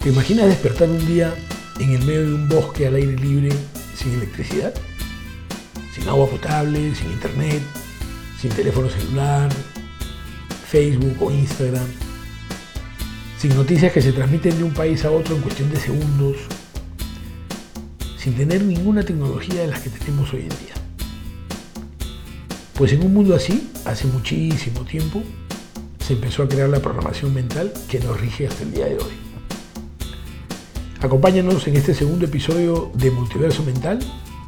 ¿Te imaginas despertar un día en el medio de un bosque al aire libre sin electricidad? Sin agua potable, sin internet, sin teléfono celular, Facebook o Instagram, sin noticias que se transmiten de un país a otro en cuestión de segundos, sin tener ninguna tecnología de las que tenemos hoy en día. Pues en un mundo así, hace muchísimo tiempo, se empezó a crear la programación mental que nos rige hasta el día de hoy. Acompáñanos en este segundo episodio de Multiverso Mental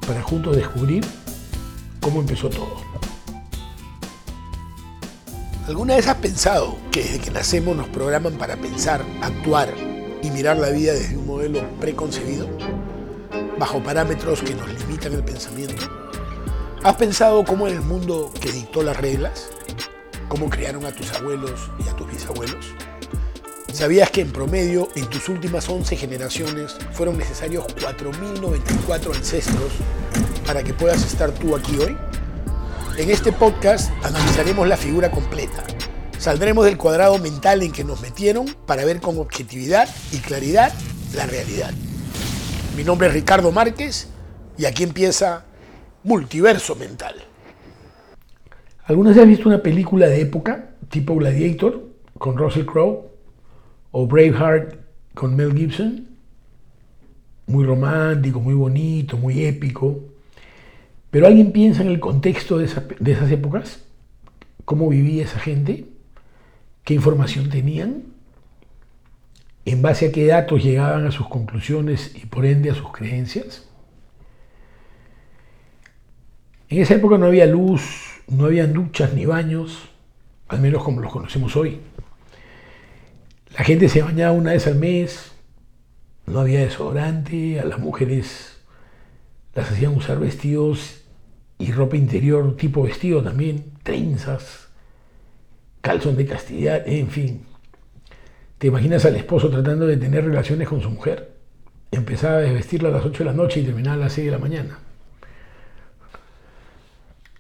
para juntos descubrir cómo empezó todo. ¿Alguna vez has pensado que desde que nacemos nos programan para pensar, actuar y mirar la vida desde un modelo preconcebido? Bajo parámetros que nos limitan el pensamiento. ¿Has pensado cómo era el mundo que dictó las reglas? ¿Cómo criaron a tus abuelos y a tus bisabuelos? ¿Sabías que en promedio en tus últimas 11 generaciones fueron necesarios 4.094 ancestros para que puedas estar tú aquí hoy? En este podcast analizaremos la figura completa. Saldremos del cuadrado mental en que nos metieron para ver con objetividad y claridad la realidad. Mi nombre es Ricardo Márquez y aquí empieza Multiverso Mental. ¿Alguna vez has visto una película de época tipo Gladiator con Russell Crowe? O Braveheart con Mel Gibson, muy romántico, muy bonito, muy épico. Pero alguien piensa en el contexto de, esas épocas, cómo vivía esa gente, qué información tenían, en base a qué datos llegaban a sus conclusiones y por ende a sus creencias. En esa época no había luz, no había duchas ni baños, al menos como los conocemos hoy. La gente se bañaba una vez al mes, no había desodorante, a las mujeres las hacían usar vestidos y ropa interior tipo vestido también, trenzas, calzón de castidad, en fin. ¿Te imaginas al esposo tratando de tener relaciones con su mujer? Empezaba a desvestirla a las 8 de la noche y terminaba a las 6 de la mañana.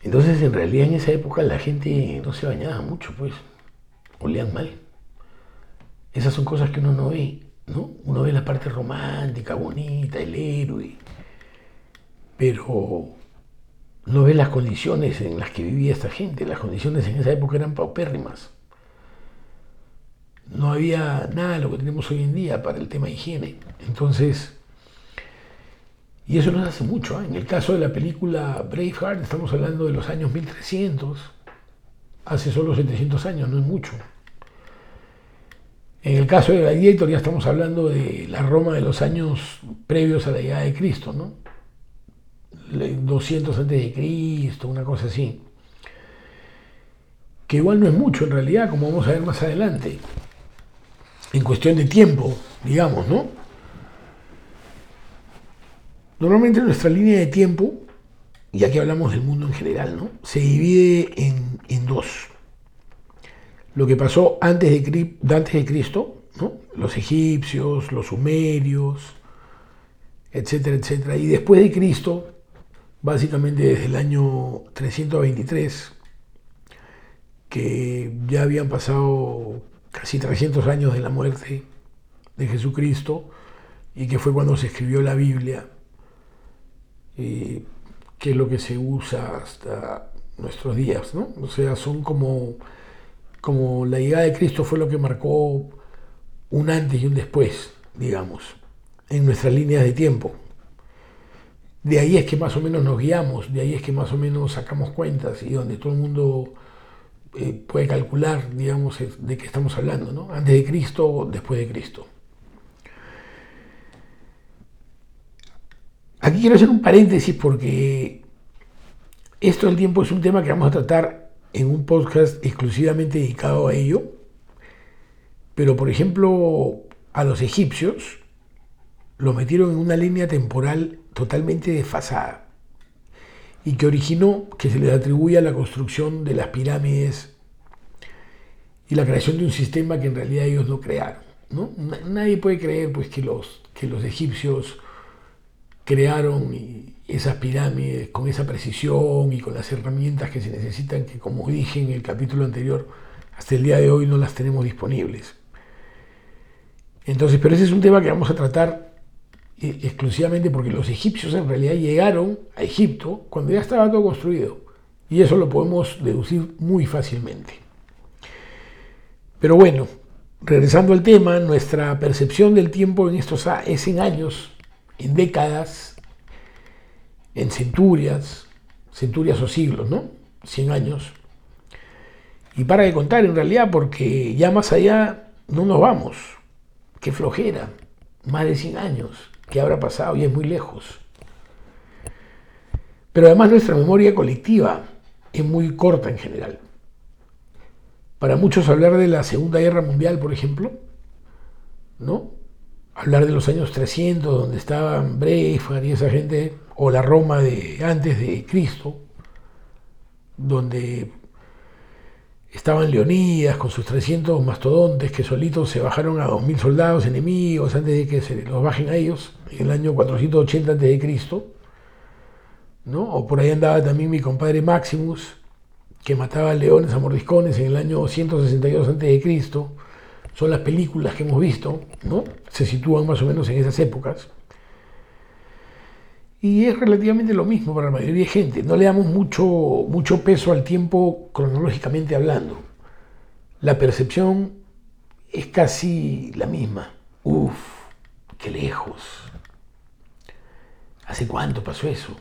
Entonces, en realidad, en esa época la gente no se bañaba mucho, pues, olían mal. Esas son cosas que uno no ve, ¿no? Uno ve la parte romántica, bonita, el héroe, pero no ve las condiciones en las que vivía esta gente. Las condiciones en esa época eran paupérrimas. No había nada de lo que tenemos hoy en día para el tema de higiene. Entonces, y eso no hace mucho. ¿eh? En el caso de la película Braveheart, estamos hablando de los años 1300, hace solo 700 años, no es mucho. En el caso de Gladiator ya estamos hablando de la Roma de los años previos a la llegada de Cristo, ¿no? 200 antes de Cristo, una cosa así. Que igual no es mucho en realidad, como vamos a ver más adelante. En cuestión de tiempo, digamos, ¿no? Normalmente nuestra línea de tiempo, y aquí hablamos del mundo en general, ¿no? Se divide en, en dos lo que pasó antes de, antes de Cristo, los egipcios, los sumerios, etcétera, etcétera. Y después de Cristo, básicamente desde el año 323, que ya habían pasado casi 300 años de la muerte de Jesucristo y que fue cuando se escribió la Biblia, que es lo que se usa hasta nuestros días, ¿no? O sea, son como como la llegada de Cristo fue lo que marcó un antes y un después, digamos, en nuestras líneas de tiempo. De ahí es que más o menos nos guiamos, de ahí es que más o menos sacamos cuentas y donde todo el mundo eh, puede calcular, digamos, de qué estamos hablando, ¿no? Antes de Cristo o después de Cristo. Aquí quiero hacer un paréntesis porque esto del tiempo es un tema que vamos a tratar en un podcast exclusivamente dedicado a ello, pero por ejemplo a los egipcios lo metieron en una línea temporal totalmente desfasada y que originó que se les atribuya la construcción de las pirámides y la creación de un sistema que en realidad ellos no crearon. ¿no? Nadie puede creer pues, que, los, que los egipcios crearon esas pirámides con esa precisión y con las herramientas que se necesitan, que como dije en el capítulo anterior, hasta el día de hoy no las tenemos disponibles. Entonces, pero ese es un tema que vamos a tratar eh, exclusivamente porque los egipcios en realidad llegaron a Egipto cuando ya estaba todo construido. Y eso lo podemos deducir muy fácilmente. Pero bueno, regresando al tema, nuestra percepción del tiempo en estos es en años, en décadas, en centurias, centurias o siglos, ¿no? 100 años. Y para de contar en realidad, porque ya más allá no nos vamos. Qué flojera. Más de 100 años. ¿Qué habrá pasado? Y es muy lejos. Pero además nuestra memoria colectiva es muy corta en general. Para muchos hablar de la Segunda Guerra Mundial, por ejemplo, ¿no? Hablar de los años 300, donde estaban Breifar y esa gente, o la Roma de antes de Cristo, donde estaban Leonidas con sus 300 mastodontes que solitos se bajaron a 2.000 soldados enemigos antes de que se los bajen a ellos, en el año 480 a.C. ¿no? O por ahí andaba también mi compadre Maximus, que mataba leones a mordiscones en el año 162 a.C. Son las películas que hemos visto, ¿no? Se sitúan más o menos en esas épocas. Y es relativamente lo mismo para la mayoría de gente. No le damos mucho, mucho peso al tiempo cronológicamente hablando. La percepción es casi la misma. Uf, qué lejos. ¿Hace cuánto pasó eso?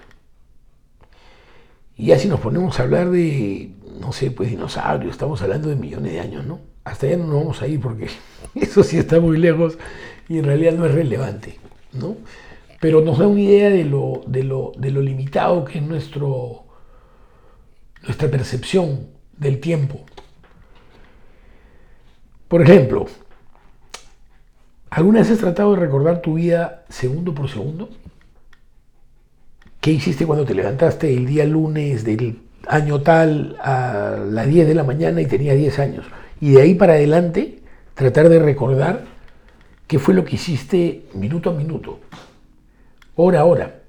Y ya si nos ponemos a hablar de, no sé, pues dinosaurios, estamos hablando de millones de años, ¿no? Hasta allá no nos vamos a ir porque eso sí está muy lejos y en realidad no es relevante, ¿no? pero nos da una idea de lo, de lo, limitado que es nuestro, nuestra percepción del tiempo. Por ejemplo, ¿alguna vez has tratado de recordar tu vida segundo por segundo? ¿Qué hiciste cuando te levantaste el día lunes del año tal a las 10 de la mañana y tenías 10 años? Y de ahí para adelante tratar de recordar qué fue lo que hiciste minuto a minuto hora a hora.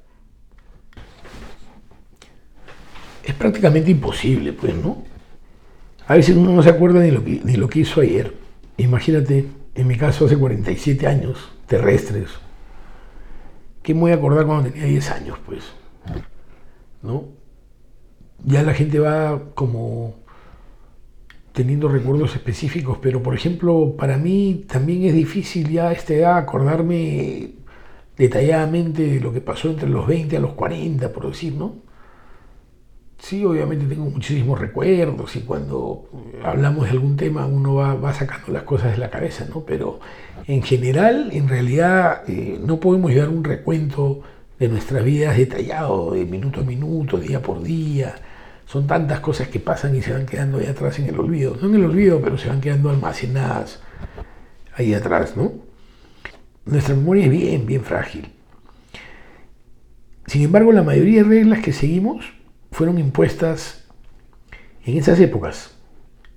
Es prácticamente imposible, pues, ¿no? A veces uno no se acuerda ni lo que, ni lo que hizo ayer. Imagínate, en mi caso hace 47 años, terrestres. ¿Qué me voy a acordar cuando tenía 10 años, pues? ¿No? Ya la gente va como teniendo recuerdos específicos, pero por ejemplo, para mí también es difícil ya a esta edad acordarme detalladamente lo que pasó entre los 20 a los 40, por decir, ¿no? Sí, obviamente tengo muchísimos recuerdos y cuando hablamos de algún tema uno va, sacando las cosas de la cabeza, ¿no? Pero en general, en realidad, eh, no podemos llevar un recuento de nuestras vidas detallado, de minuto a minuto, día por día. Son tantas cosas que pasan y se van quedando ahí atrás en el olvido. No en el olvido, pero se van quedando almacenadas ahí atrás, ¿no? nuestra memoria es bien, bien frágil. Sin embargo, la mayoría de reglas que seguimos fueron impuestas en esas épocas,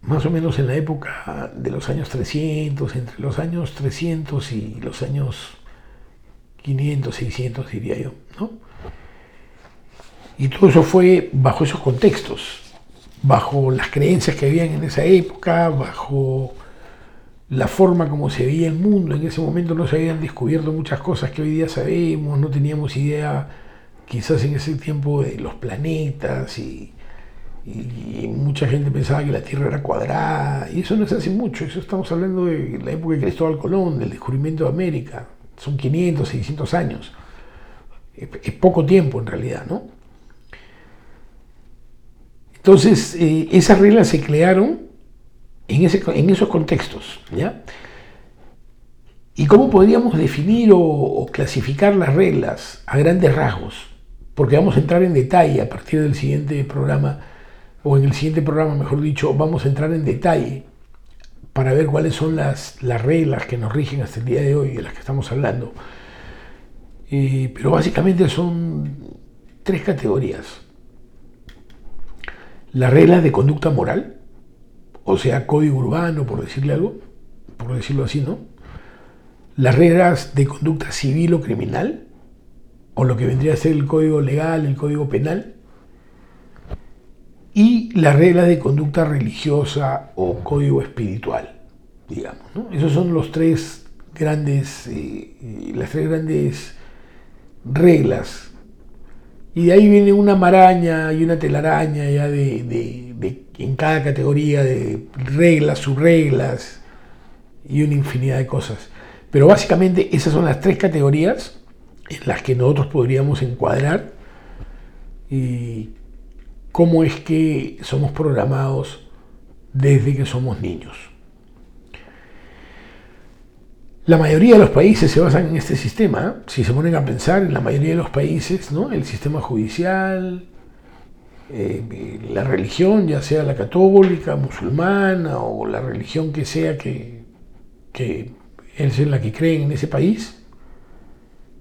más o menos en la época de los años 300, entre los años 300 y los años 500, 600, diría yo. ¿no? Y todo eso fue bajo esos contextos, bajo las creencias que habían en esa época, bajo la forma como se veía el mundo. En ese momento no se habían descubierto muchas cosas que hoy día sabemos, no teníamos idea quizás en ese tiempo de los planetas y, mucha gente pensaba que la Tierra era cuadrada y eso no es hace mucho, eso estamos hablando de la época de Cristóbal Colón, del descubrimiento de América, son 500, 600 años, es, poco tiempo en realidad, ¿no? Entonces, eh, esas reglas se crearon en, esos contextos. ¿ya? ¿Y cómo podríamos definir o, clasificar las reglas a grandes rasgos? Porque vamos a entrar en detalle a partir del siguiente programa, o en el siguiente programa, mejor dicho, vamos a entrar en detalle para ver cuáles son las, las reglas que nos rigen hasta el día de hoy, de las que estamos hablando. Eh, pero básicamente son tres categorías. Las reglas de conducta moral, o sea, código urbano, por decirle algo, por decirlo así, ¿no? Las reglas de conducta civil o criminal, o lo que vendría a ser el código legal, el código penal, y las reglas de conducta religiosa o código espiritual, digamos. ¿no? Esos son los tres grandes, eh, las tres grandes reglas. Y de ahí viene una maraña y una telaraña ya de, en cada categoría de reglas, subreglas y una infinidad de cosas. Pero básicamente esas son las tres categorías en las que nosotros podríamos encuadrar y cómo es que somos programados desde que somos niños. La mayoría de los países se basan en este sistema. Si se ponen a pensar, en la mayoría de los países, ¿no? el sistema judicial, eh, la religión, ya sea la católica, musulmana o la religión que sea que, que es en la que creen en ese país,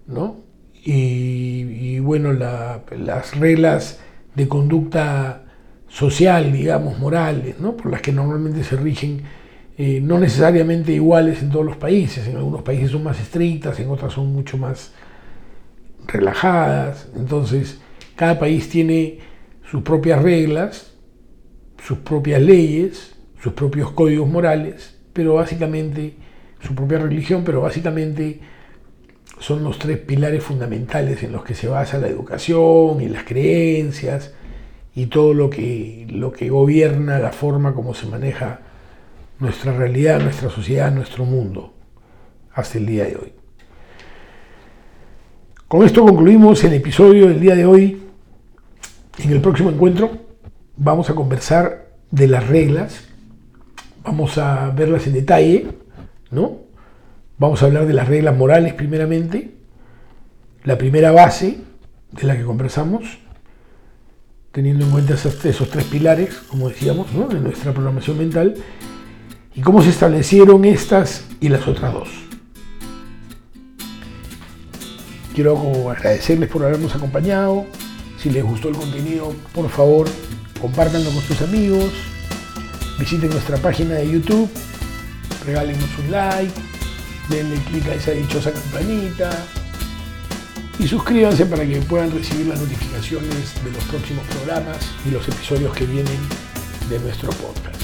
¿no? Y, bueno, las reglas de conducta social, digamos, morales, ¿no? por las que normalmente se rigen, eh, no necesariamente iguales en todos los países. En algunos países son más estrictas, en otras son mucho más relajadas. Entonces, cada país tiene sus propias reglas, sus propias leyes, sus propios códigos morales, pero básicamente su propia religión, pero básicamente son los tres pilares fundamentales en los que se basa la educación y las creencias y todo lo que, lo que gobierna la forma como se maneja nuestra realidad, nuestra sociedad, nuestro mundo hasta el día de hoy. Con esto concluimos el episodio del día de hoy. En el próximo encuentro vamos a conversar de las reglas, vamos a verlas en detalle, ¿no? Vamos a hablar de las reglas morales primeramente, la primera base de la que conversamos, teniendo en cuenta esos, tres pilares, como decíamos, de nuestra programación mental, y cómo se establecieron estas y las otras dos. Quiero agradecerles por habernos acompañado. Si les gustó el contenido, por favor, compártanlo con sus amigos. Visiten nuestra página de YouTube. Regálenos un like. Denle clic a esa dichosa campanita. Y suscríbanse para que puedan recibir las notificaciones de los próximos programas y los episodios que vienen de nuestro podcast.